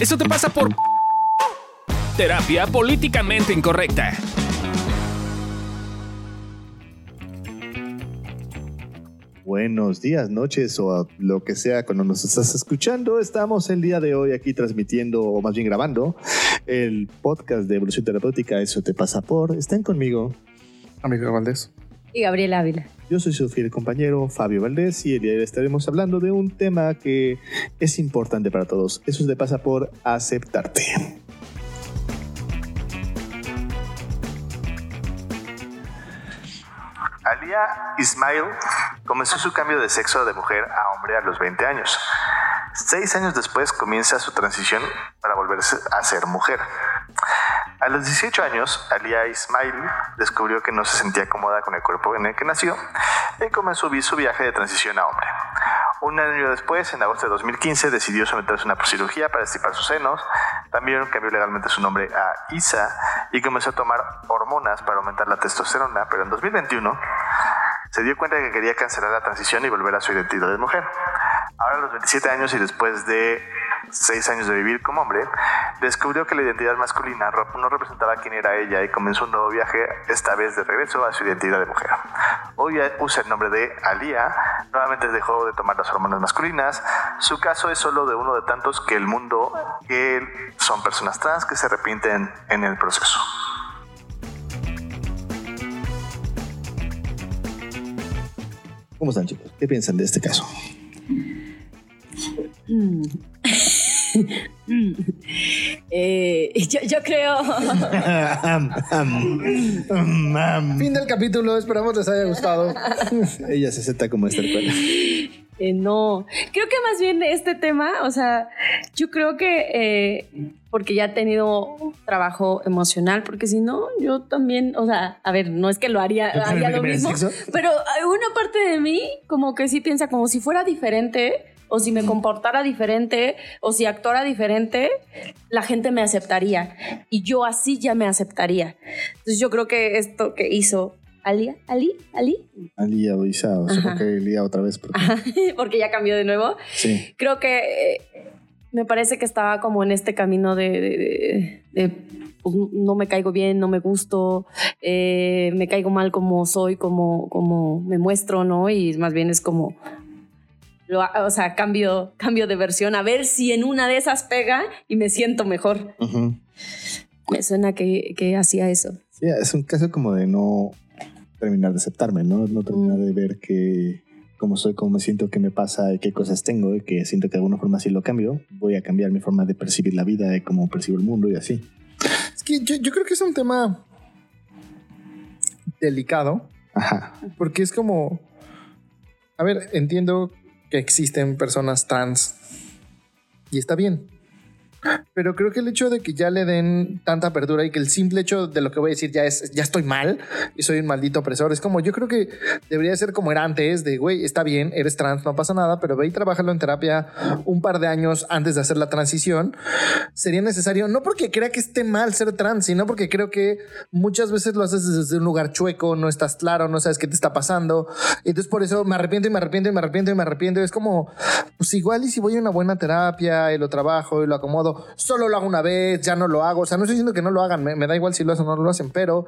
Eso te pasa por terapia políticamente incorrecta. Buenos días, noches o lo que sea cuando nos estás escuchando. Estamos el día de hoy aquí transmitiendo, o más bien grabando, el podcast de Evolución Terapéutica. Eso te pasa por. Estén conmigo. Amigo Valdés. Y Gabriel Ávila. Yo soy su fiel compañero Fabio Valdés y el día de hoy estaremos hablando de un tema que es importante para todos. Eso te pasa por aceptarte. Alia Ismail comenzó su cambio de sexo de mujer a hombre a los 20 años. Seis años después comienza su transición para volverse a ser mujer. A los 18 años, Alia Ismail descubrió que no se sentía cómoda con el cuerpo en el que nació y comenzó su viaje de transición a hombre. Un año después, en agosto de 2015, decidió someterse a una cirugía para estipar sus senos. También cambió legalmente su nombre a Isa y comenzó a tomar hormonas para aumentar la testosterona, pero en 2021 se dio cuenta de que quería cancelar la transición y volver a su identidad de mujer. Ahora a los 27 años y después de 6 años de vivir como hombre, descubrió que la identidad masculina no representaba quién era ella y comenzó un nuevo viaje, esta vez de regreso a su identidad de mujer. Hoy usa el nombre de Alia, nuevamente dejó de tomar las hormonas masculinas. Su caso es solo de uno de tantos que el mundo, que son personas trans que se arrepienten en el proceso. ¿Cómo están chicos? ¿Qué piensan de este caso? Eh, yo, creo. fin del capítulo, esperamos les haya gustado. Ella se acepta como esta eh, no, creo que más bien este tema, o sea, yo creo que eh, porque ya he tenido trabajo emocional, porque si no, yo también, o sea, a ver, no es que lo haría, haría lo mismo, pero una parte de mí como que sí piensa como si fuera diferente o si me comportara diferente, o si actuara diferente, la gente me aceptaría. Y yo así ya me aceptaría. Entonces yo creo que esto que hizo Ali, Ali, Ali. Ali Isa, o sea, porque Lía otra vez. Porque... porque ya cambió de nuevo. Sí. Creo que eh, me parece que estaba como en este camino de, pues, no me caigo bien, no me gusto, eh, me caigo mal como soy, como, como me muestro, ¿no? Y más bien es como, o sea, cambio, cambio de versión, a ver si en una de esas pega y me siento mejor. Me suena que, que hacía eso. Sí, es un caso como de no terminar de aceptarme, ¿no? No terminar mm. de ver que cómo soy, cómo me siento, qué me pasa, qué cosas tengo, y que siento que de alguna forma si lo cambio, voy a cambiar mi forma de percibir la vida, de cómo percibo el mundo y así. Es que yo, yo creo que es un tema delicado. Ajá. Porque es como, a ver, entiendo que existen personas trans y está bien. Pero creo que el hecho de que ya le den tanta apertura y que el simple hecho de lo que voy a decir ya es, ya estoy mal y soy un maldito opresor, es como, yo creo que debería ser como era antes, de, güey, está bien, eres trans, no pasa nada, pero ve y trabájalo en terapia un par de años antes de hacer la transición. Sería necesario, no porque crea que esté mal ser trans, sino porque creo que muchas veces lo haces desde un lugar chueco, no estás claro, no sabes qué te está pasando. Entonces por eso me arrepiento y me arrepiento y me arrepiento y me arrepiento. Es como, pues igual y si voy a una buena terapia y lo trabajo y lo acomodo, solo lo hago una vez, ya no lo hago. O sea, no estoy diciendo que no lo hagan, me, da igual si lo hacen o no lo hacen, pero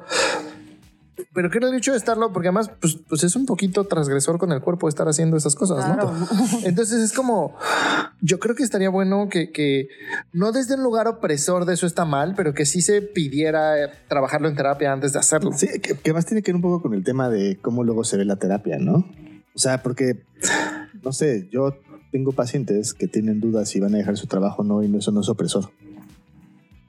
pero quiero el hecho de estarlo, porque además, pues, pues, es un poquito transgresor con el cuerpo estar haciendo esas cosas, ¿no? Entonces es como, yo creo que estaría bueno que, que, no desde un lugar opresor de eso está mal, pero que sí se pidiera trabajarlo en terapia antes de hacerlo. Sí, que, que más tiene que ver un poco con el tema de cómo luego se ve la terapia, ¿no? O sea, porque, no sé, yo tengo pacientes que tienen dudas si van a dejar su trabajo o no y eso no es opresor.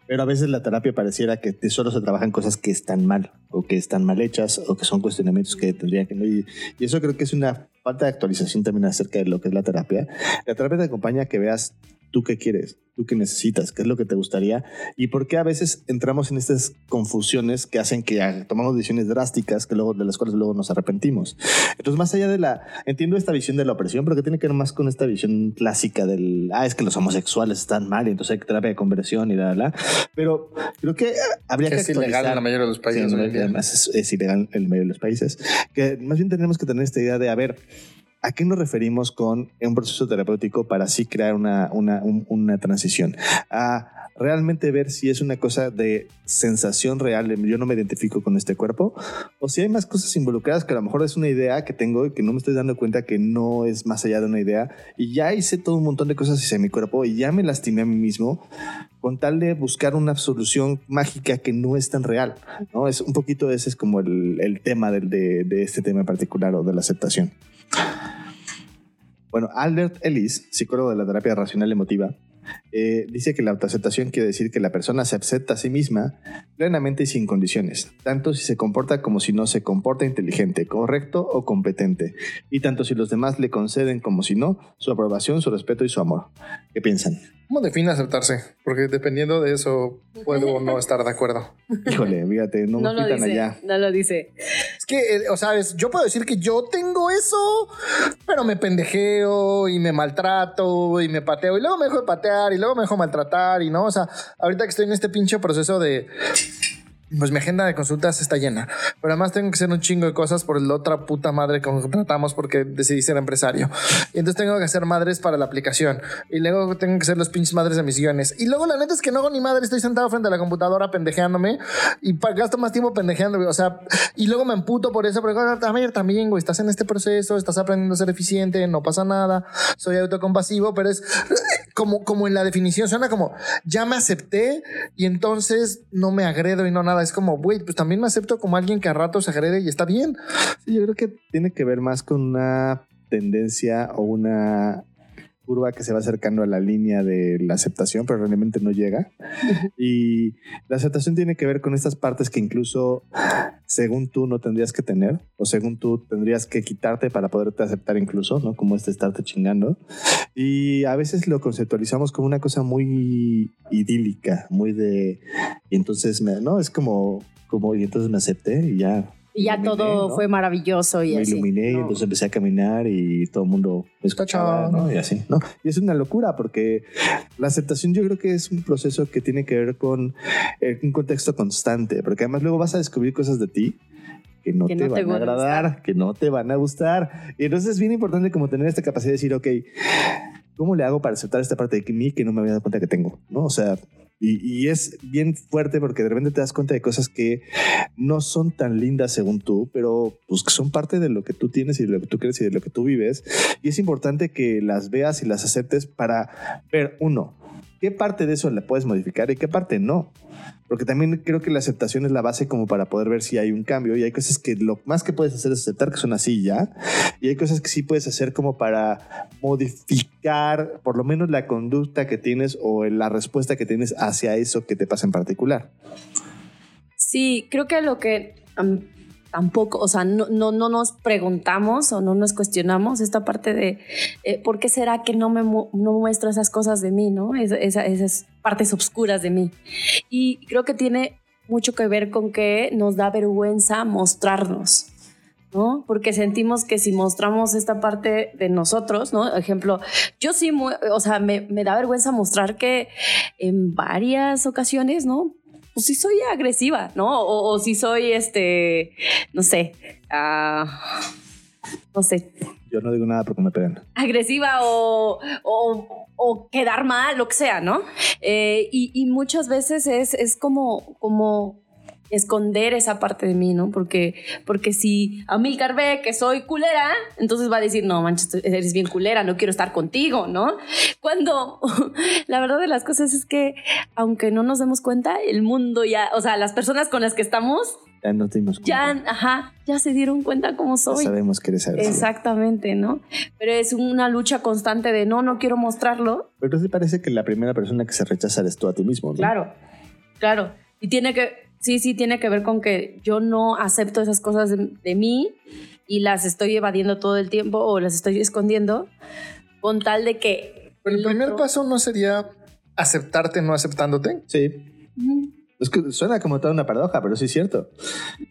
Pero a veces la terapia pareciera que solo se trabajan cosas que están mal o que están mal hechas o que son cuestionamientos que tendrían que no. Y, y eso creo que es una falta de actualización también acerca de lo que es la terapia. La terapia te acompaña a que veas tú qué quieres, tú qué necesitas, qué es lo que te gustaría y por qué a veces entramos en estas confusiones que hacen que tomamos decisiones drásticas que luego de las cuales luego nos arrepentimos. Entonces, más allá de la entiendo esta visión de la opresión, pero que tiene que ver más con esta visión clásica del ah, es que los homosexuales están mal y entonces hay terapia de conversión y la la, pero creo que habría que, es ilegal en la mayoría de los países. además es, es, ilegal en la mayoría de los países. Que más bien tenemos que tener esta idea de a ver ¿A qué nos referimos con un proceso terapéutico para así crear una, una, un- una transición? A realmente ver si es una cosa de sensación real, yo no me identifico con este cuerpo, o si hay más cosas involucradas que a lo mejor es una idea que tengo y que no me estoy dando cuenta que no es más allá de una idea, y ya hice todo un montón de cosas hacia mi cuerpo y ya me lastimé a mí mismo con tal de buscar una solución mágica que no es tan real. ¿no? Es un poquito ese es como el, el tema del- de, de este tema en particular o de la aceptación. Bueno, Albert Ellis, psicólogo de la terapia racional emotiva, eh, dice que la autoaceptación quiere decir que la persona se acepta a sí misma plenamente y sin condiciones, tanto si se comporta como si no se comporta inteligente, correcto o competente, y tanto si los demás le conceden como si no su aprobación, su respeto y su amor. ¿Qué piensan? ¿Cómo define aceptarse? Porque dependiendo de eso puedo o no estar de acuerdo. Híjole, fíjate, no, No me lo quitan dice. allá. No lo dice. Es que, eh, o sea, yo puedo decir que yo tengo eso, pero me pendejeo y me maltrato y me pateo y luego me dejo de patear y luego me dejo maltratar y no, o sea, ahorita que estoy en este pinche proceso de... Pues mi agenda de consultas está llena, pero además tengo que hacer un chingo de cosas por la otra puta madre que contratamos porque decidí ser empresario. Y entonces tengo que hacer madres para la aplicación. Y luego tengo que hacer los pinches madres de mis guiones. Y luego la neta es que no hago ni madre, estoy sentado frente a la computadora pendejeándome y gasto más tiempo pendejeándome. O sea, y luego me emputo por eso, porque a ver, también, güey, estás en este proceso, estás aprendiendo a ser eficiente, no pasa nada, soy autocompasivo, pero es como, como en la definición, suena como, ya me acepté y entonces no me agredo y no nada. Es como, güey, pues también me acepto como alguien que a rato se agrede y está bien. Yo creo que tiene que ver más con una tendencia o una curva que se va acercando a la línea de la aceptación, pero realmente no llega. Y la aceptación tiene que ver con estas partes que incluso según tú no tendrías que tener, o según tú tendrías que quitarte para poderte aceptar incluso, ¿no? Como este estarte chingando. Y a veces lo conceptualizamos como una cosa muy idílica, muy de... Y entonces, me, ¿no? Es como, como, y entonces me acepté y ya Y ya iluminé, todo ¿no? fue maravilloso y me así. iluminé y ¿no? entonces empecé a caminar y todo el mundo me escuchaba. ¿no? Y así, ¿no? Y es una locura porque la aceptación yo creo que es un proceso que tiene que ver con eh, un contexto constante, porque además luego vas a descubrir cosas de ti que no Que te no te van a van a agradar, que no te van a gustar. Y entonces es bien importante como tener esta capacidad de decir, ok, ¿cómo le hago para aceptar esta parte de mí que no me había dado cuenta que tengo? ¿No? O sea, y, es bien fuerte porque de repente te das cuenta de cosas que no son tan lindas según tú, pero pues que son parte de lo que tú tienes y de lo que tú crees y de lo que tú vives. Y es importante que las veas y las aceptes para ver, uno, qué parte de eso la puedes modificar y qué parte no. Porque también creo que la aceptación es la base como para poder ver si hay un cambio y hay cosas que lo más que puedes hacer es aceptar que son así ya. Y hay cosas que sí puedes hacer como para modificar por lo menos la conducta que tienes o la respuesta que tienes hacia eso que te pasa en particular. Sí, creo que lo que tampoco, o sea, no, no, no nos preguntamos o no nos cuestionamos esta parte de eh, por qué será que no me mu- no muestro esas cosas de mí, ¿no? Es- esa- esas partes oscuras de mí. Y creo que tiene mucho que ver con que nos da vergüenza mostrarnos. ¿no? Porque sentimos que si mostramos esta parte de nosotros, ¿no? Ejemplo, yo sí, o sea, me, me da vergüenza mostrar que en varias ocasiones, ¿no? Pues sí soy agresiva, ¿no? O, o si soy, este, no sé, ah, no sé, Yo no digo nada porque me pegan. agresiva o, o, o quedar mal, lo que sea, ¿no? Eh, y, y muchas veces es, es como, como esconder esa parte de mí, ¿no? Porque, porque si Amilcar ve que soy culera, entonces va a decir, no, manches, eres bien culera, no quiero estar contigo, ¿no? Cuando la verdad de las cosas es que, aunque no nos demos cuenta, el mundo ya, o sea, las personas con las que estamos, Ya no te dimos ya, cuenta. ajá, ya se dieron cuenta cómo Ya soy. sabemos que eres. Exactamente, ¿no? Pero es una lucha constante de no, no quiero mostrarlo. Pero sí parece que la primera persona que se rechaza eres tú a ti mismo. ¿no? Claro, claro. Y tiene que, sí, sí, tiene que ver con que yo no acepto esas cosas de, de mí y las estoy evadiendo todo el tiempo o las estoy escondiendo con tal de que... Pero el primer otro- paso no sería aceptarte no aceptándote. Sí. Es que suena como toda una paradoja, pero sí es cierto.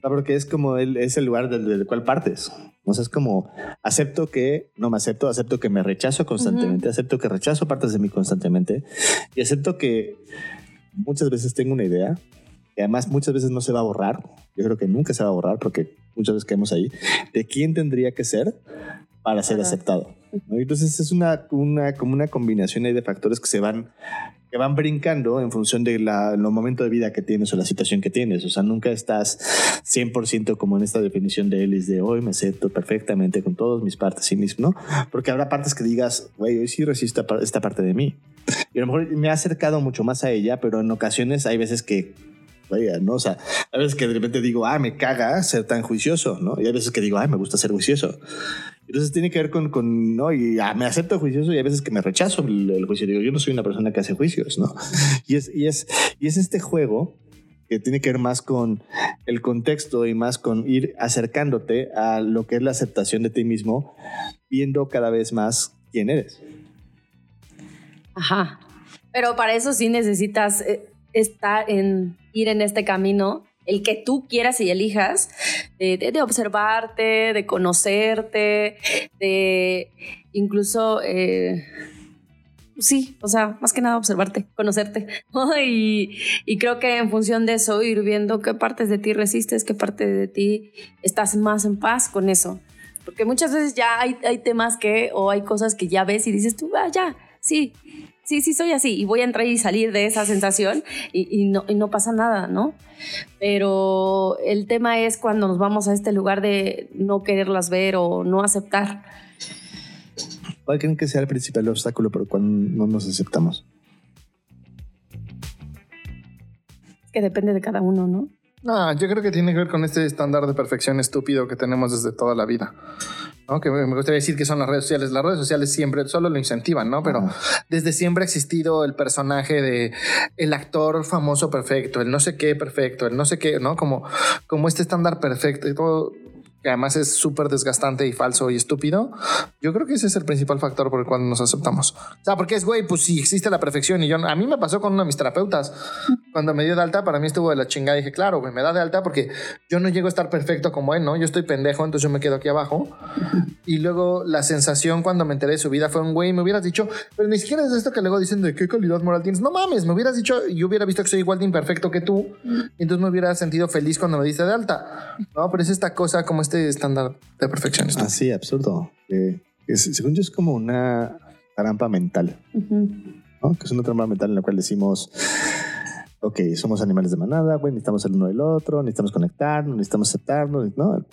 Porque es como el, es el lugar del, del cual partes. O sea, es como acepto que no me acepto, acepto que me rechazo constantemente, acepto que rechazo partes de mí constantemente y acepto que muchas veces tengo una idea y además muchas veces no se va a borrar. Yo creo que nunca se va a borrar porque muchas veces caemos ahí de quién tendría que ser para ser aceptado. ¿no? Entonces es una, una, como una combinación de factores que se van que van brincando en función de la, los momentos de vida que tienes o la situación que tienes. O sea, nunca estás 100% como en esta definición de Ellis de hoy me acepto perfectamente con todas mis partes sí mismo, ¿no? Porque habrá partes que digas, güey, hoy sí resisto esta parte de mí. Y a lo mejor me ha acercado mucho más a ella, pero en ocasiones hay veces que vaya, ¿no? O sea, hay veces que de repente digo, ah, me caga ser tan juicioso, ¿no? Y hay veces que digo, ah, me gusta ser juicioso. Entonces tiene que ver con, con ¿no? Y ah, me acepto juicioso y hay veces que me rechazo el, juicio. Digo, yo no soy una persona que hace juicios, ¿no? Y es, y es, y es este juego que tiene que ver más con el contexto y más con ir acercándote a lo que es la aceptación de ti mismo, viendo cada vez más quién eres. Ajá. Pero para eso sí necesitas eh, estar en, ir en este camino el que tú quieras y elijas, de, observarte, de conocerte, de incluso, eh, sí, o sea, más que nada observarte, conocerte. Y, y, creo que en función de eso, ir viendo qué partes de ti resistes, qué parte de ti estás más en paz con eso. Porque muchas veces ya hay, hay temas que, o hay cosas que ya ves y dices tú, ah, ya, sí, sí, sí soy así y voy a entrar y salir de esa sensación y, no, no, pasa nada, ¿no? Pero el tema es cuando nos vamos a este lugar de no quererlas ver o no aceptar. ¿Cuál creen que sea el principal obstáculo por el cual no nos aceptamos? Que depende de cada uno, ¿no? No, yo creo que tiene que ver con este estándar de perfección estúpido que tenemos desde toda la vida. ¿no? Que me gustaría decir que son las redes sociales. Las redes sociales siempre solo lo incentivan, ¿no? Pero desde siempre ha existido el personaje de el actor famoso perfecto, el no sé qué perfecto, el no sé qué, ¿no? Como, como este estándar perfecto y todo que además es súper desgastante y falso y estúpido, yo creo que ese es el principal factor por el cual nos aceptamos. O sea, porque es, güey, pues si existe la perfección y yo, a mí me pasó con uno de mis terapeutas, cuando me dio de alta, para mí estuvo de la chingada, dije, claro, güey, me da de alta porque yo no llego a estar perfecto como él, ¿no? Yo estoy pendejo, entonces yo me quedo aquí abajo. Y luego la sensación cuando me enteré de su vida fue un, güey, me hubieras dicho, pero ni siquiera es esto que luego dicen de qué calidad moral tienes. No mames, me hubieras dicho, yo hubiera visto que soy igual de imperfecto que tú, y entonces me hubiera sentido feliz cuando me diste de alta. No, pero es esta cosa como este este estándar de perfección. Así, ah, absurdo. Que, según yo es como una trampa mental. ¿no? Que es una trampa mental en la cual decimos, ok, somos animales de manada, güey, necesitamos el uno del otro, necesitamos conectarnos, necesitamos aceptarnos, ¿no?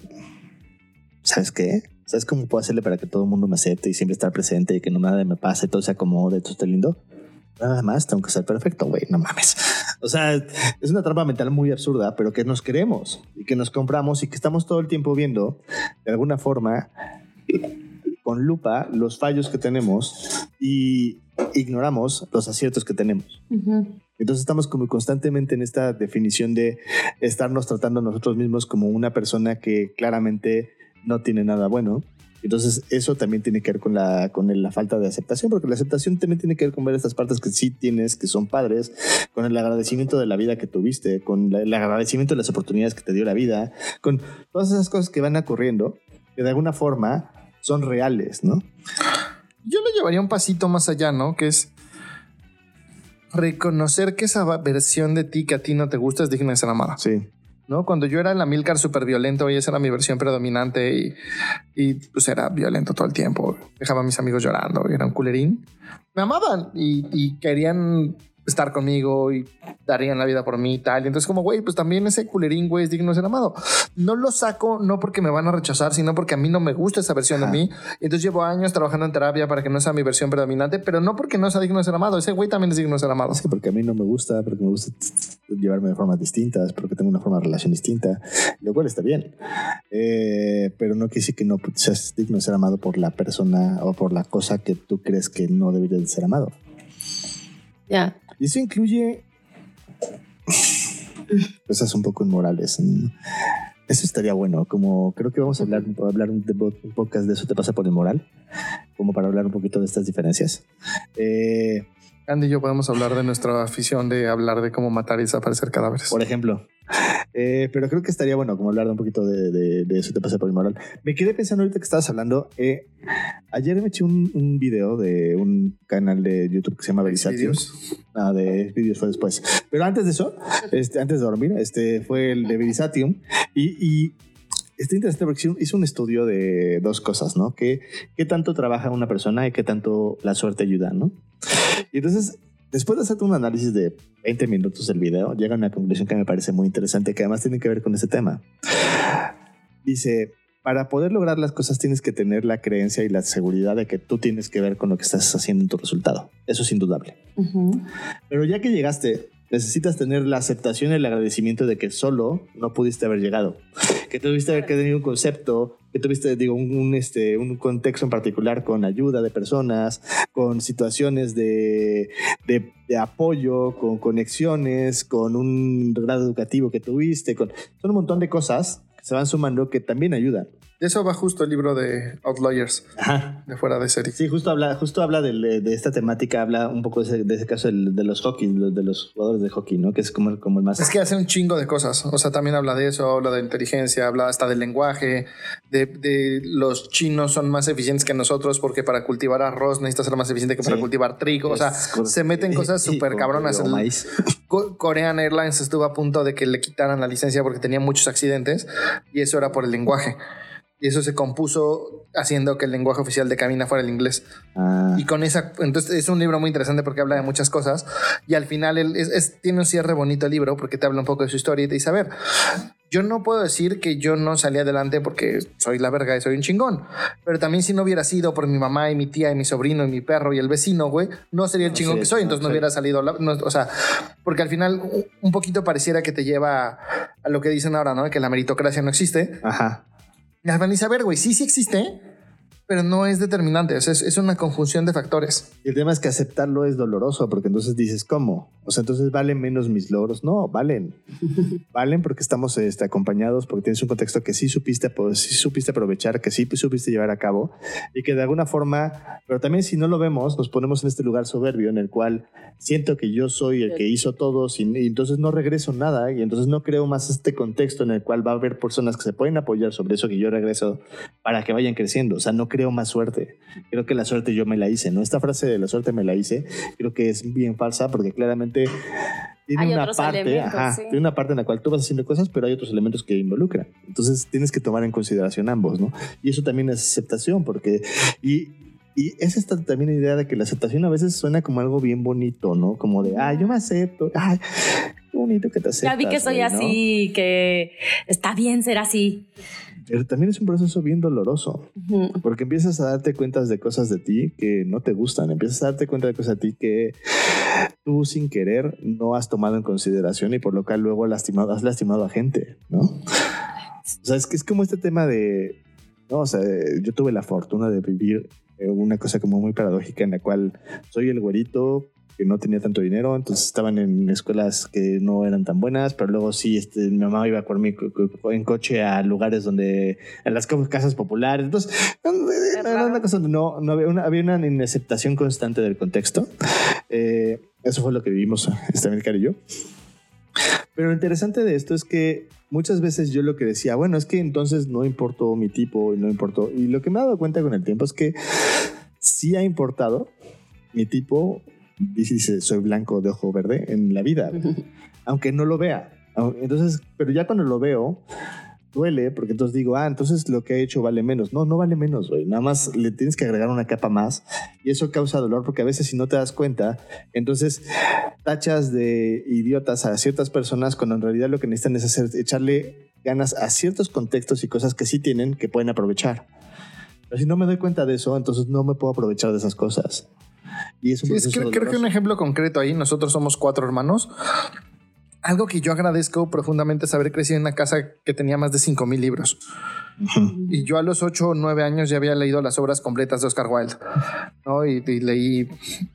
¿Sabes qué? ¿Sabes cómo puedo hacerle para que todo el mundo me acepte y siempre estar presente y que no nada me pase, todo se acomode, todo esté lindo? Nada más tengo que ser perfecto, güey, no mames. O sea, es una trampa mental muy absurda, pero que nos queremos y que nos compramos y que estamos todo el tiempo viendo, de alguna forma, con lupa los fallos que tenemos y ignoramos los aciertos que tenemos. Entonces estamos como constantemente en esta definición de estarnos tratando a nosotros mismos como una persona que claramente no tiene nada bueno entonces, eso también tiene que ver con la, con la falta de aceptación, porque la aceptación también tiene que ver con ver estas partes que sí tienes, que son padres, con el agradecimiento de la vida que tuviste, con el agradecimiento de las oportunidades que te dio la vida, con todas esas cosas que van ocurriendo, que de alguna forma son reales, ¿no? Yo le llevaría un pasito más allá, ¿no? Que es reconocer que esa versión de ti que a ti no te gusta es digna de ser amada. Sí. ¿No? Cuando yo era el Amilcar súper violento y esa era mi versión predominante y, y, pues era violento todo el tiempo. Dejaba a mis amigos llorando era un culerín. Me amaban y, y querían estar conmigo y darían la vida por mí y tal. Y entonces como, güey, pues también ese culerín, güey, es digno de ser amado. No lo saco no porque me van a rechazar, sino porque a mí no me gusta esa versión de mí. Entonces llevo años trabajando en terapia para que no sea mi versión predominante, pero no porque no sea digno de ser amado. Ese güey también es digno de ser amado. Sí, porque a mí no me gusta, porque me gusta llevarme de formas distintas, porque tengo una forma de relación distinta, lo cual está bien. Eh, pero no quiere decir que no seas digno de ser amado por la persona o por la cosa que tú crees que no debería de ser amado. Ya. Y eso incluye cosas un poco inmorales. Eso estaría bueno, como creo que vamos a hablar, hablar un, un podcast de eso te pasa por inmoral, como para hablar un poquito de estas diferencias. Eh, Andy y yo podemos hablar de nuestra afición de hablar de cómo matar y desaparecer cadáveres. Por ejemplo. Eh, pero creo que estaría bueno como hablar de un poquito de, eso te pasa por inmoral. Me quedé pensando ahorita que estabas hablando. Eh, ayer me eché un, un, video de un canal de YouTube que se llama Verisatium. Ah, de vídeos fue después. Pero antes de eso, este, antes de dormir, este fue el de Verisatium. Y, y está interesante porque hizo- un estudio de dos cosas, ¿no? Que, ¿Qué tanto trabaja una persona y qué tanto la suerte ayuda, ¿no? Y entonces, después de hacer un análisis de 20 minutos del video, llega a una conclusión que me parece muy interesante, que además tiene que ver con ese tema. Dice, para poder lograr las cosas tienes que tener la creencia y la seguridad de que tú tienes que ver con lo que estás haciendo en tu resultado. Eso es indudable. Pero ya que llegaste, necesitas tener la aceptación y el agradecimiento de que solo no pudiste haber llegado. Que tuviste que tener un concepto, que tuviste, digo, un, este, un contexto en particular con ayuda de personas, con situaciones de, de, de apoyo, con conexiones, con un grado educativo que tuviste, con son un montón de cosas que se van sumando que también ayudan. De eso va justo el libro de Outliers, Ajá. de fuera de serie. Sí, justo habla, justo habla de, esta temática, habla un poco de ese, de ese caso del- de los hockey, de los, de jugadores de hockey, ¿no? Que es como, el- como el más... Es que hace un chingo de cosas. O sea, también habla de eso, habla de inteligencia, habla hasta del lenguaje, de, de los chinos son más eficientes que nosotros porque para cultivar arroz necesitas ser más eficiente que para Sí. cultivar trigo. O sea, Es se meten cosas súper cabronas. El- maíz. Korean Airlines estuvo a punto de que le quitaran la licencia porque tenía muchos accidentes y eso era por el lenguaje. Y eso se compuso haciendo que el lenguaje oficial de cabina fuera el inglés. Ah, Y con esa, entonces es un libro muy interesante porque habla de muchas cosas y al final él es, es- tiene un cierre bonito el libro porque te habla un poco de su historia y te dice, a ver, yo no puedo decir que yo no salí adelante porque soy la verga y soy un chingón, pero también si no hubiera sido por mi mamá y mi tía y mi sobrino y mi perro y el vecino, güey, no sería el chingón sí, que soy, no, entonces no sí. hubiera salido, la- no, o sea, porque al final un- un poquito pareciera que te lleva a lo que dicen ahora, ¿no? Que la meritocracia no existe. Ajá. Y al final dice, a ver, güey, sí, sí existe, pero no es determinante, o sea, es, es una conjunción de factores. Y el tema es que aceptarlo es doloroso, porque entonces dices, ¿cómo? O sea, entonces valen menos mis logros. No, valen. valen porque estamos este, acompañados, porque tienes un contexto que sí supiste, pues, sí supiste aprovechar, que sí supiste llevar a cabo, y que de alguna forma, pero también si no lo vemos, nos ponemos en este lugar soberbio en el cual siento que yo soy el que hizo todo, sin, y entonces no regreso nada, y entonces no creo más este contexto en el cual va a haber personas que se pueden apoyar sobre eso que yo regreso para que vayan creciendo. O sea, no creo más suerte. Creo que la suerte yo me la hice, ¿no? Esta frase de la suerte me la hice, creo que es bien falsa porque claramente tiene Hay una parte, ajá, sí. tiene una parte en la cual tú vas haciendo cosas, pero hay otros elementos que involucran. Entonces tienes que tomar en consideración ambos, ¿no? Y eso también es aceptación, porque y y es esta también idea de que la aceptación a veces suena como algo bien bonito, ¿no? Como de, ah, yo me acepto, ay, qué bonito que te aceptas. Ya vi que soy ¿no? así, que está bien ser así. Pero también es un proceso bien doloroso. Porque empiezas a darte cuentas de cosas de ti que no te gustan. Empiezas a darte cuenta de cosas de ti que tú sin querer no has tomado en consideración y por lo cual luego lastimado, has lastimado a gente, ¿no? O sea, es que es como este tema de... No, o sea, yo tuve la fortuna de vivir eh, una cosa como muy paradójica en la cual soy el güerito que no tenía tanto dinero, entonces estaban en escuelas que no eran tan buenas, pero luego sí, este, mi mamá iba con mi en coche a lugares donde, a las casas populares, entonces era una cosa no, no había, una, había una inaceptación constante del contexto. Eh, eso fue lo que vivimos América y yo. Pero lo interesante de esto es que muchas veces yo lo que decía, bueno, es que entonces no importó mi tipo y no importó. Y lo que me he dado cuenta con el tiempo es que sí ha importado mi tipo, dice, dice, soy blanco de ojo verde en la vida, aunque no lo vea. Entonces, pero ya cuando lo veo, duele porque entonces digo, ah, entonces lo que he hecho vale menos. No, no vale menos, güey. Nada más le tienes que agregar una capa más y eso causa dolor porque a veces si no te das cuenta, entonces tachas de idiotas a ciertas personas cuando en realidad lo que necesitan es hacer, echarle ganas a ciertos contextos y cosas que sí tienen que pueden aprovechar. Pero si no me doy cuenta de eso, entonces no me puedo aprovechar de esas cosas. Y es un Sí, es que- creo que un ejemplo concreto ahí, nosotros somos cuatro hermanos. Algo que yo agradezco profundamente es haber crecido en una casa que tenía más de 5 mil libros. Ujú. Y yo a los 8 o 9 años ya había leído las obras completas de Oscar Wilde, ¿no? Y, y leí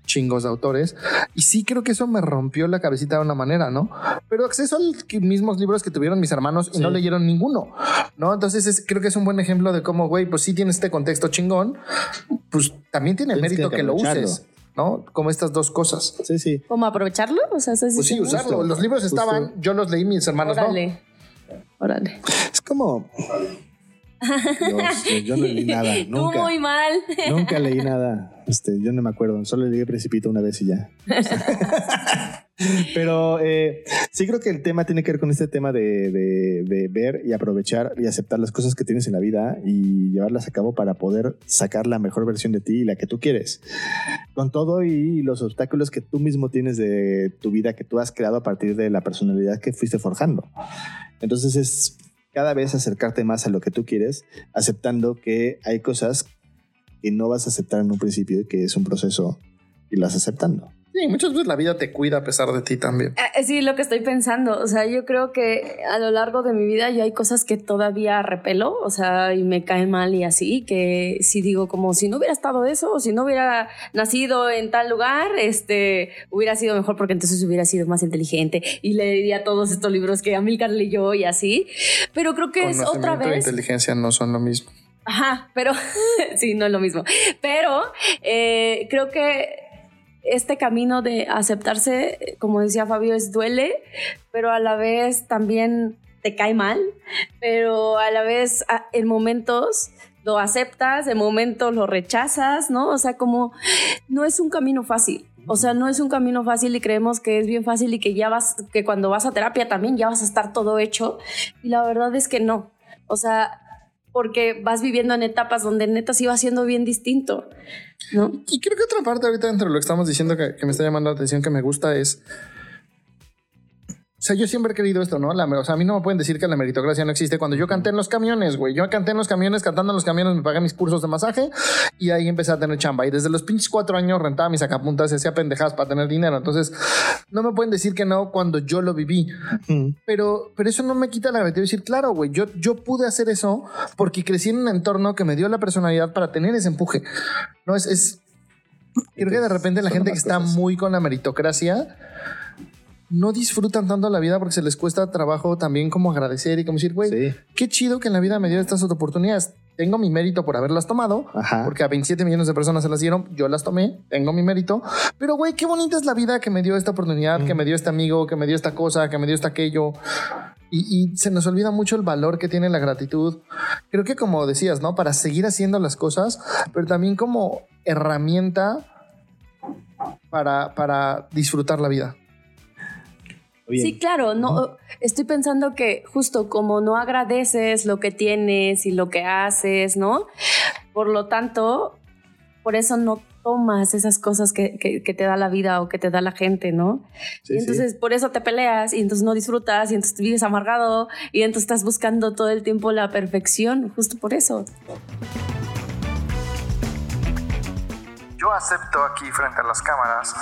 chingos de autores. Y sí creo que eso me rompió la cabecita de una manera, ¿no? Pero acceso a los mismos libros que tuvieron mis hermanos y no Sí. leyeron ninguno, ¿no? Entonces es- creo que es un buen ejemplo de cómo, güey, pues sí tiene este contexto chingón, pues también tiene Tienes mérito que que, lo uses, ¿no? Como estas dos cosas. Sí, sí. ¿Cómo aprovecharlo? O sea, ¿estás Pues sí, diciendo? usarlo. Los libros Justo. estaban, yo los leí, mis hermanos Órale. Órale. Es como. Dios, yo no leí nada, Tú nunca. muy mal. Nunca leí nada. Este, yo no me acuerdo. Solo leí Principito una vez y ya. Pero eh, sí creo que el tema tiene que ver con este tema de, de- de ver y aprovechar y aceptar las cosas que tienes en la vida y llevarlas a cabo para poder sacar la mejor versión de ti y la que tú quieres. Con todo y los obstáculos que tú mismo tienes de tu vida que tú has creado a partir de la personalidad que fuiste forjando. Entonces es cada vez acercarte más a lo que tú quieres, aceptando que hay cosas que no vas a aceptar en un principio y que es un proceso y las aceptando. Sí, muchas veces la vida te cuida a pesar de ti también. Eh, Sí, lo que estoy pensando. O sea, yo creo que a lo largo de mi vida yo hay cosas que todavía repelo, o sea, y me cae mal y así, que si digo como si no hubiera estado eso, o si no hubiera nacido en tal lugar, este, hubiera sido mejor porque entonces hubiera sido más inteligente y leería todos estos libros que Amilcar leyó y así. Pero creo que es otra e vez. inteligencia no son lo mismo. Ajá, pero sí, no es lo mismo. Pero eh, creo que este camino de aceptarse, como decía Fabio, es duele, pero a la vez también te cae mal, pero a la vez en momentos lo aceptas, en momentos lo rechazas, ¿no? O sea, como no es un camino fácil. O sea, no es un camino fácil y creemos que es bien fácil y que ya vas, que cuando vas a terapia también ya vas a estar todo hecho. Y la verdad es que no. O sea, porque vas viviendo en etapas donde neta sí va siendo bien distinto, ¿no? Y creo que otra parte ahorita dentro de lo que estamos diciendo que me está llamando la atención, que me gusta es... O sea, yo siempre he querido esto, ¿no? La, o sea, a mí no me pueden decir que la meritocracia no existe. Cuando yo canté en los camiones, güey, yo canté en los camiones, cantando en los camiones, me pagué mis cursos de masaje y ahí empecé a tener chamba. Y desde los pinches cuatro años rentaba mis sacapuntas y hacía pendejadas para tener dinero. Entonces, no me pueden decir que no cuando yo lo viví. Pero, pero eso no me quita la gratitud de decir, claro, güey, yo, yo pude hacer eso porque crecí en un entorno que me dio la personalidad para tener ese empuje. No es, es creo que de repente la gente que está muy con la meritocracia no disfrutan tanto la vida porque se les cuesta trabajo también como agradecer y como decir, güey, Sí. qué chido que en la vida me dio estas oportunidades. Tengo mi mérito por haberlas tomado, Ajá. porque a 27 millones de personas se las dieron, yo las tomé, tengo mi mérito. Pero, güey, qué bonita es la vida que me dio esta oportunidad, que me dio este amigo, que me dio esta cosa, que me dio esta aquello. Y, y se nos olvida mucho el valor que tiene la gratitud. Creo que como decías, ¿no? Para seguir haciendo las cosas, pero también como herramienta para, para disfrutar la vida. Bien. Sí, claro, no estoy pensando que justo como no agradeces lo que tienes y lo que haces, ¿no? Por lo tanto, por eso no tomas esas cosas que, que- que te da la vida o que te da la gente, ¿no? Sí, y sí. entonces por eso te peleas y entonces no disfrutas y entonces vives amargado y entonces estás buscando todo el tiempo la perfección, justo por eso. Yo acepto aquí frente a las cámaras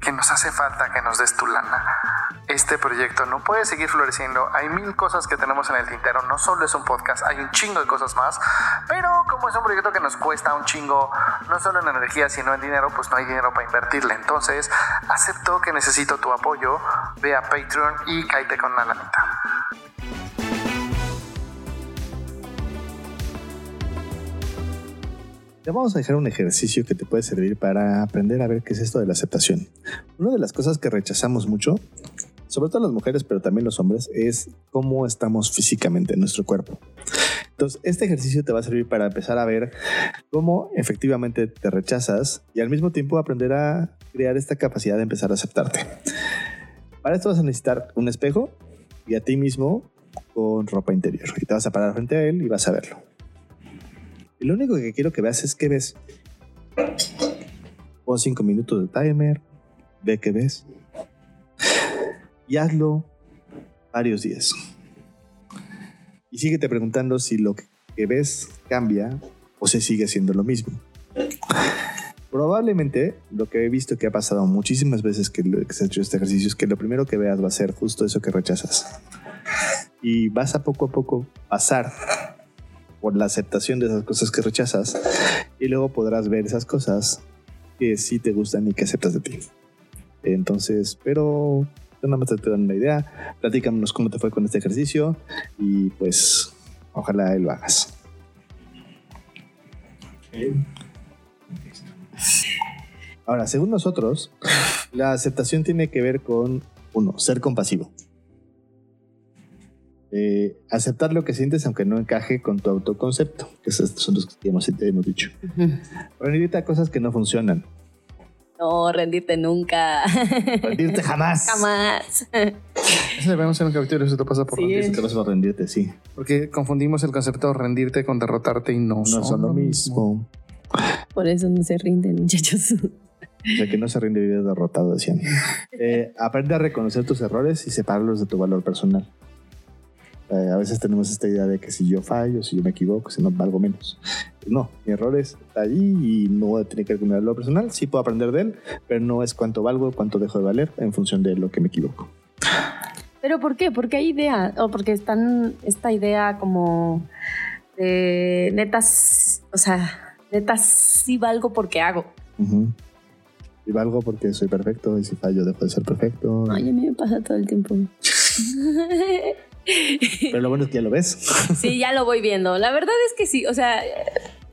que nos hace falta que nos des tu lana. Este proyecto no puede seguir floreciendo. Hay mil cosas que tenemos en el tintero. No solo es un podcast, hay un chingo de cosas más. Pero como es un proyecto que nos cuesta un chingo, no solo en energía, sino en dinero, pues no hay dinero para invertirle. Entonces, acepto que necesito tu apoyo. Ve a Patreon y cállate con una lanita. Te vamos a dejar un ejercicio que te puede servir para aprender a ver qué es esto de la aceptación. Una de las cosas que rechazamos mucho, sobre todo las mujeres, pero también los hombres, es cómo estamos físicamente en nuestro cuerpo. Entonces, este ejercicio te va a servir para empezar a ver cómo efectivamente te rechazas y al mismo tiempo aprender a crear esta capacidad de empezar a aceptarte. Para esto vas a necesitar un espejo y a ti mismo con ropa interior. Y te vas a parar frente a él y vas a verlo. Y lo único que quiero que veas es qué ves. Pon cinco minutos de timer, ve qué ves. Y hazlo varios días. Y síguete preguntando si lo que ves cambia o se sigue siendo lo mismo. Probablemente lo que he visto que ha pasado muchísimas veces que, que se ha hecho este ejercicio es que lo primero que veas va a ser justo eso que rechazas. Y vas a poco a poco pasar por la aceptación de esas cosas que rechazas y luego podrás ver esas cosas que sí te gustan y que aceptas de ti. Entonces, pero yo nada más te dando una idea. Platícanos cómo te fue con este ejercicio y pues ojalá lo hagas. Ahora, según nosotros, la aceptación tiene que ver con, uno, ser compasivo. Eh, aceptar lo que sientes aunque no encaje con tu autoconcepto, que esos son los que hemos, hemos dicho. Rendirte a cosas que no funcionan. No, rendirte nunca. Rendirte jamás. Jamás. Eso debemos hacer un capítulo eso te pasa por Sí. rendirte. Te vas a rendirte, sí. Porque confundimos el concepto de rendirte con derrotarte y no, No son lo mismo. Por eso no se rinden, muchachos. O sea, que no se rinde vive derrotado, decían. Eh, aprende a reconocer tus errores y separarlos de tu valor personal. Eh, a veces tenemos esta idea de que si yo fallo, si yo me equivoco, si no valgo menos. No, mi error es ahí y no tiene que ver con mi valor personal. Sí puedo aprender de él, pero no es cuánto valgo, cuánto dejo de valer en función de lo que me equivoco. ¿Pero por qué? Porque hay idea, o porque están esta idea como de netas, o sea, netas sí valgo porque hago. Ujú. Y valgo porque soy perfecto y si fallo dejo de ser perfecto. Ay, a mí me pasa todo el tiempo. Pero lo bueno es que ya lo ves. Sí, ya lo voy viendo. La verdad es que sí, o sea,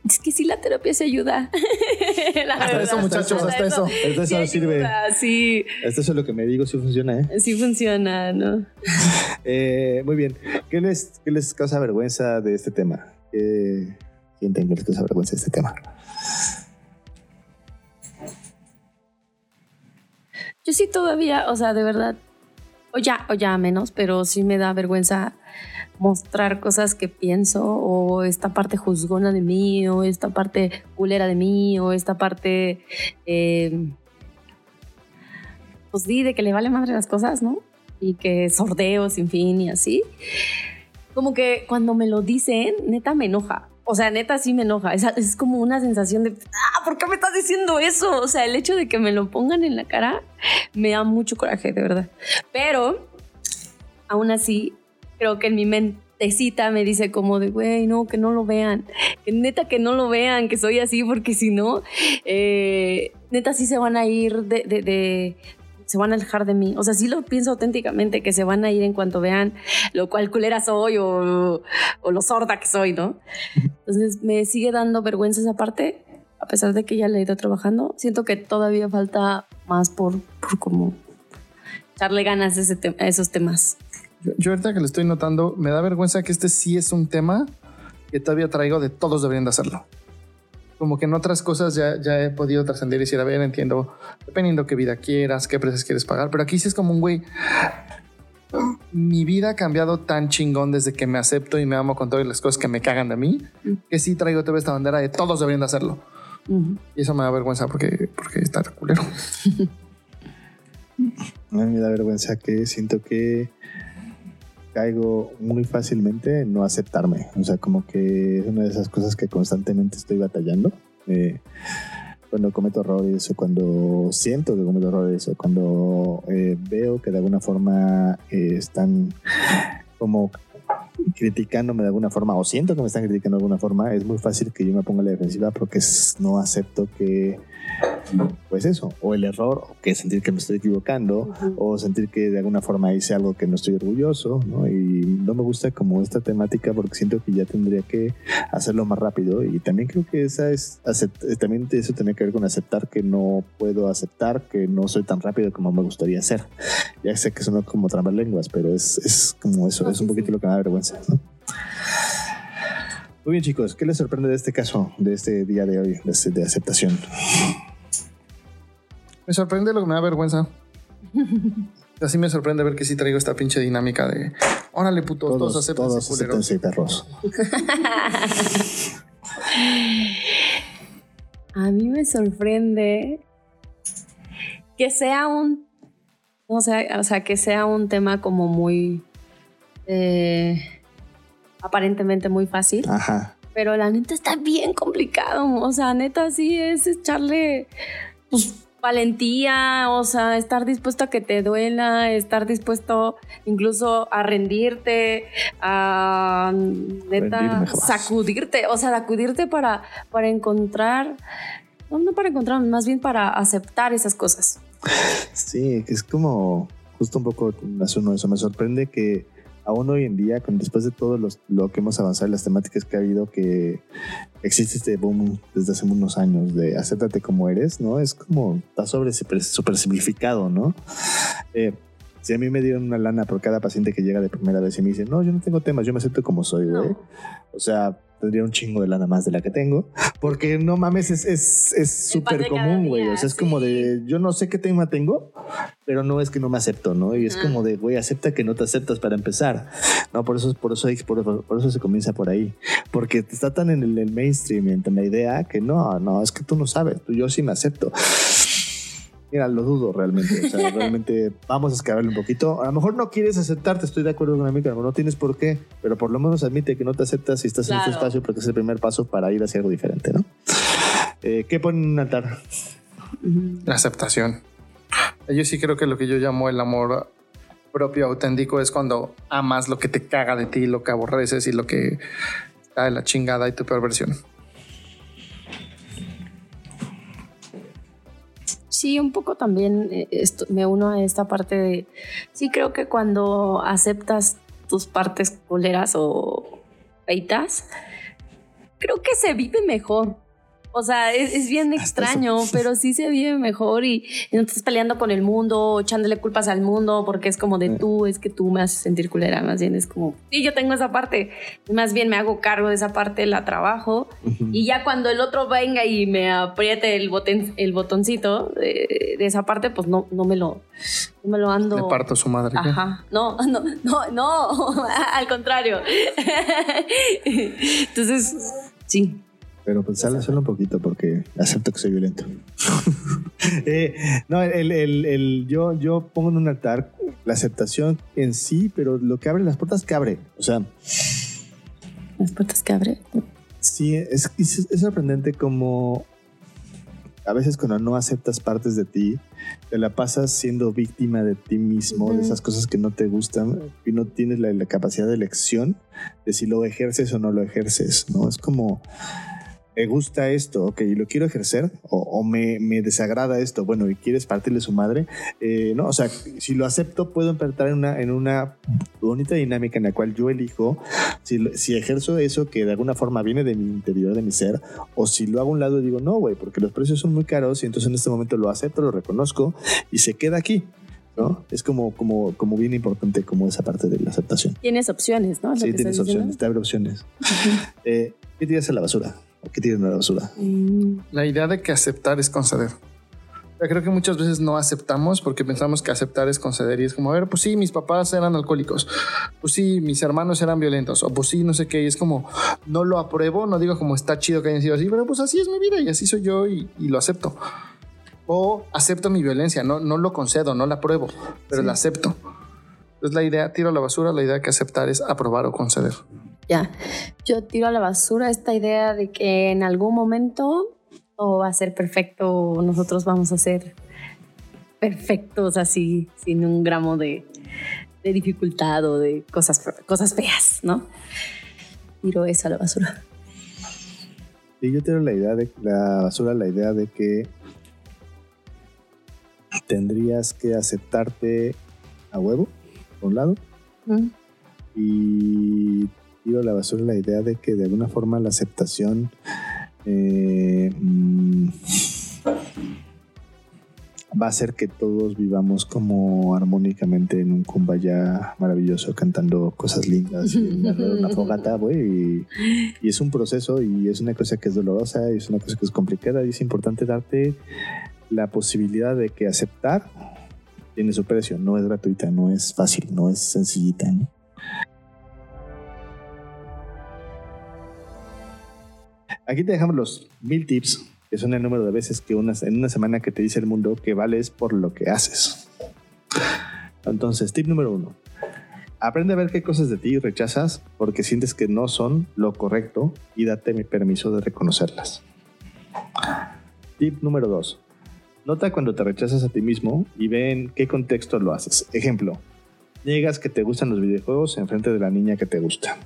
es que sí la terapia se ayuda. La Hasta verdad. eso, muchachos, hasta eso. Hasta eso sí sirve. ayuda, Sí, Esto es lo que me digo, si funciona, ¿eh? sí funciona, ¿no? Eh, muy bien. ¿Qué les, ¿Qué les causa vergüenza de este tema? ¿Qué sienten que les causa vergüenza de este tema? Yo sí todavía, o sea, de verdad, o ya, o ya menos, pero sí me da vergüenza mostrar cosas que pienso o esta parte juzgona de mí o esta parte culera de mí o esta parte, eh, pues di, de que le vale madre las cosas, ¿no? Y que sordeo sin fin y así. Como que cuando me lo dicen, neta me enoja. O sea, neta sí me enoja. Es, como una sensación de, ah, ¿por qué me estás diciendo eso? O sea, el hecho de que me lo pongan en la cara me da mucho coraje, de verdad. Pero, aún así, creo que en mi mentecita me dice como de, güey, no, que no lo vean. Que neta que no lo vean, que soy así, porque si no, eh, neta sí se van a ir de, de- de- se van a alejar de mí. O sea, sí lo pienso auténticamente, que se van a ir en cuanto vean lo cual culera soy o, o lo sorda que soy, ¿no? Entonces me sigue dando vergüenza esa parte, a pesar de que ya le he ido trabajando. Siento que todavía falta más por, por como echarle ganas a, ese te- a esos temas. Yo, yo ahorita que lo estoy notando, me da vergüenza que este sí es un tema que todavía traigo de todos deberían de hacerlo. Como que en otras cosas ya, ya he podido trascender y decir, a ver, entiendo, dependiendo qué vida quieras, qué precios quieres pagar, pero aquí sí es como un güey. Mi vida ha cambiado tan chingón desde que me acepto y me amo con todas las cosas que me cagan de mí, que sí traigo todavía esta bandera de todos deberían de hacerlo. Ujú. Y eso me da vergüenza porque, porque está culero. A mí me da vergüenza que siento que caigo muy fácilmente en no aceptarme. O sea, como que es una de esas cosas que constantemente estoy batallando. Eh, cuando cometo errores o cuando siento que cometo errores o cuando eh, veo que de alguna forma eh, están como criticándome de alguna forma o siento que me están criticando de alguna forma, es muy fácil que yo me ponga a la defensiva porque no acepto que, pues eso, o el error, o que sentir que me estoy equivocando, o sentir que de alguna forma hice algo que no estoy orgulloso, ¿no? Y no me gusta como esta temática porque siento que ya tendría que hacerlo más rápido y también creo que esa es, eh, también eso tiene que ver con aceptar que no puedo aceptar, que no soy tan rápido como me gustaría ser. Ya sé que suena como lenguas, pero es, es como eso, No, es un poquito sí. lo que me da vergüenza. ¿no? Muy bien chicos, ¿qué les sorprende de este caso, de este día de hoy, de, este- de aceptación? Me sorprende lo que me da vergüenza. Así me sorprende ver que sí traigo esta pinche dinámica de órale putos, todos, Todos, aceptan todos acéptense, perros. A mí me sorprende que sea un, no sé, o sea, que sea un tema como muy, eh, aparentemente muy fácil, Ajá. pero la neta está bien complicado, o sea, neta sí es echarle, pues, valentía, o sea, estar dispuesto a que te duela, estar dispuesto incluso a rendirte, a neta sacudirte, o sea, sacudirte para, para encontrar, no, no para encontrar, más bien para aceptar esas cosas. Sí, que es como justo un poco uno eso. Me sorprende que aún hoy en día, con, después de todo los- lo que hemos avanzado, las temáticas que ha habido, que existe este boom desde hace unos años de acéptate como eres, ¿no? Es como, está sobre super simplificado, ¿no? Eh, si a mí me dieron una lana por cada paciente que llega de primera vez y me dice, no, yo no tengo temas, yo me acepto como soy, güey. No. O sea, tendría un chingo de lana más de la que tengo. Porque no mames, es es- es súper de cada común, güey. O sea, es como sí. de, yo no sé qué tema tengo, pero no es que no me acepto, ¿no? Y es Ajá. como de, güey, acepta que no te aceptas para empezar. No, por eso, por eso, por, por eso se comienza por ahí. Porque está tan en el, el mainstream en la idea que no, no, es que tú no sabes, tú, yo sí me acepto. Mira, lo dudo realmente. O sea, realmente vamos a escalarle un poquito. A lo mejor no quieres aceptarte, estoy de acuerdo con Amigo, no tienes por qué, pero por lo menos admite que no te aceptas y estás en este espacio porque es el primer paso para ir hacia algo diferente, ¿no? Eh, ¿Qué ponen en un altar? La aceptación. Yo sí creo que lo que yo llamo el amor propio auténtico es cuando amas lo que te caga de ti, lo que aborreces y lo que está de la chingada y tu peor versión. Sí, un poco también eh, esto, me uno a esta parte de, sí creo que cuando aceptas tus partes culeras o feitas, creo que se vive mejor. O sea, es, es bien extraño, pero sí se vive mejor y, y no estás peleando con el mundo, echándole culpas al mundo porque es como de tú, es que tú me haces sentir culera, más bien es como, sí, yo tengo esa parte, más bien me hago cargo de esa parte, la trabajo y ya cuando el otro venga y me apriete el, boten- el botoncito de, de esa parte, pues no, no me lo, no me lo ando. Le parto su madre. Ajá, no, no, no, no, al contrario. Entonces, sí. Pero pensarle solo un poquito porque acepto que soy violento. Eh, no, el, el- el- yo, yo pongo en un altar la aceptación en sí, pero lo que abre las puertas que abre. O sea, Las puertas que abre. sí, es, es, es sorprendente como a veces cuando no aceptas partes de ti, te la pasas siendo víctima de ti mismo, de esas cosas que no te gustan y no tienes la, la capacidad de elección de si lo ejerces o no lo ejerces, ¿no? Es como, me gusta esto, ok, y lo quiero ejercer, o, o me, me desagrada esto, bueno, y quieres partirle su madre, eh, ¿no? O sea, si lo acepto, puedo entrar en una, en una bonita dinámica en la cual yo elijo si, si ejerzo eso que de alguna forma viene de mi interior, de mi ser, o si lo hago a un lado y digo, no, güey, porque los precios son muy caros y entonces en este momento lo acepto, lo reconozco y se queda aquí. ¿No? Es como, como, como bien importante como esa parte de la aceptación. Tienes opciones, ¿no? Sí, tienes opciones, te abre opciones. Eh, ¿Qué tiras a la basura? ¿O qué tiras a la basura? La idea de que aceptar es conceder. O sea, creo que muchas veces no aceptamos porque pensamos que aceptar es conceder y es como, a ver, pues sí, mis papás eran alcohólicos, pues sí, mis hermanos eran violentos, o pues sí, no sé qué, y es como, no lo apruebo, no digo como está chido que hayan sido así, pero pues así es mi vida y así soy yo y, y lo acepto. O acepto mi violencia, no, no lo concedo, no la apruebo, pero Sí. la acepto. Entonces la idea, tiro a la basura, la idea que aceptar es aprobar o conceder. Ya, yo tiro a la basura esta idea de que en algún momento todo va a ser perfecto, nosotros vamos a ser perfectos así, sin un gramo de, de dificultad o de cosas, cosas feas, ¿no? Tiro eso a la basura. Sí, yo tengo la idea de la basura, la idea de que tendrías que aceptarte a huevo, por un lado, Mm. y tiro a la basura la idea de que de alguna forma la aceptación eh, mm, va a hacer que todos vivamos como armónicamente en un kumbaya maravilloso cantando cosas lindas y una fogata, güey. Y, y es un proceso y es una cosa que es dolorosa y es una cosa que es complicada y es importante darte la posibilidad de que aceptar tiene su precio, no es gratuita, no es fácil, no es sencillita. ¿no? Aquí te dejamos los mil tips, que son el número de veces que una, en una semana que te dice el mundo que vales por lo que haces. Entonces, tip número uno. Aprende a ver qué cosas de ti rechazas porque sientes que no son lo correcto y date mi permiso de reconocerlas. Tip número dos. Nota cuando te rechazas a ti mismo y ve en qué contexto lo haces. Ejemplo, niegas que te gustan los videojuegos en frente de la niña que te gusta.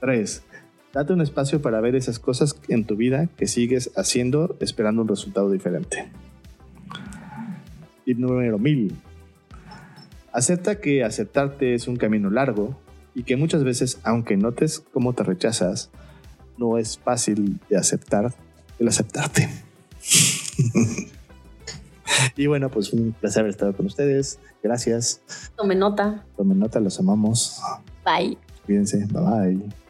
3. Date un espacio para ver esas cosas en tu vida que sigues haciendo esperando un resultado diferente. Tip número 1000. Acepta que aceptarte es un camino largo y que muchas veces, aunque notes cómo te rechazas, no es fácil de aceptar el aceptarte. y bueno, pues un placer haber estado con ustedes. Gracias. Tome nota. Tomen nota, los amamos. Bye. Cuídense. Bye bye.